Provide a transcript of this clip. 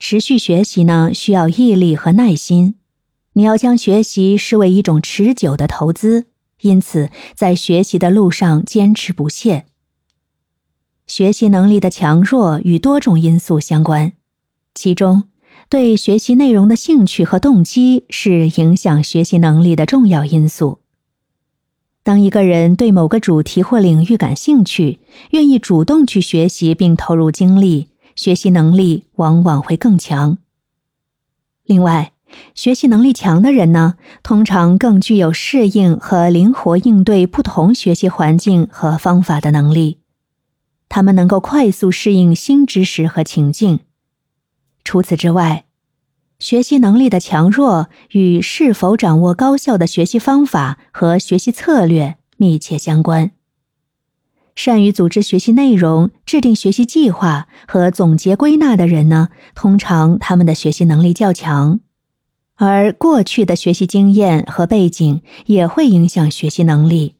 持续学习呢，需要毅力和耐心。你要将学习视为一种持久的投资，因此在学习的路上坚持不懈。学习能力的强弱与多种因素相关，其中对学习内容的兴趣和动机是影响学习能力的重要因素。当一个人对某个主题或领域感兴趣，愿意主动去学习并投入精力，学习能力往往会更强。另外，学习能力强的人呢，通常更具有适应和灵活应对不同学习环境和方法的能力。他们能够快速适应新知识和情境。除此之外，学习能力的强弱与是否掌握高效的学习方法和学习策略密切相关。善于组织学习内容、制定学习计划和总结归纳的人呢，通常他们的学习能力较强。而过去的学习经验和背景也会影响学习能力。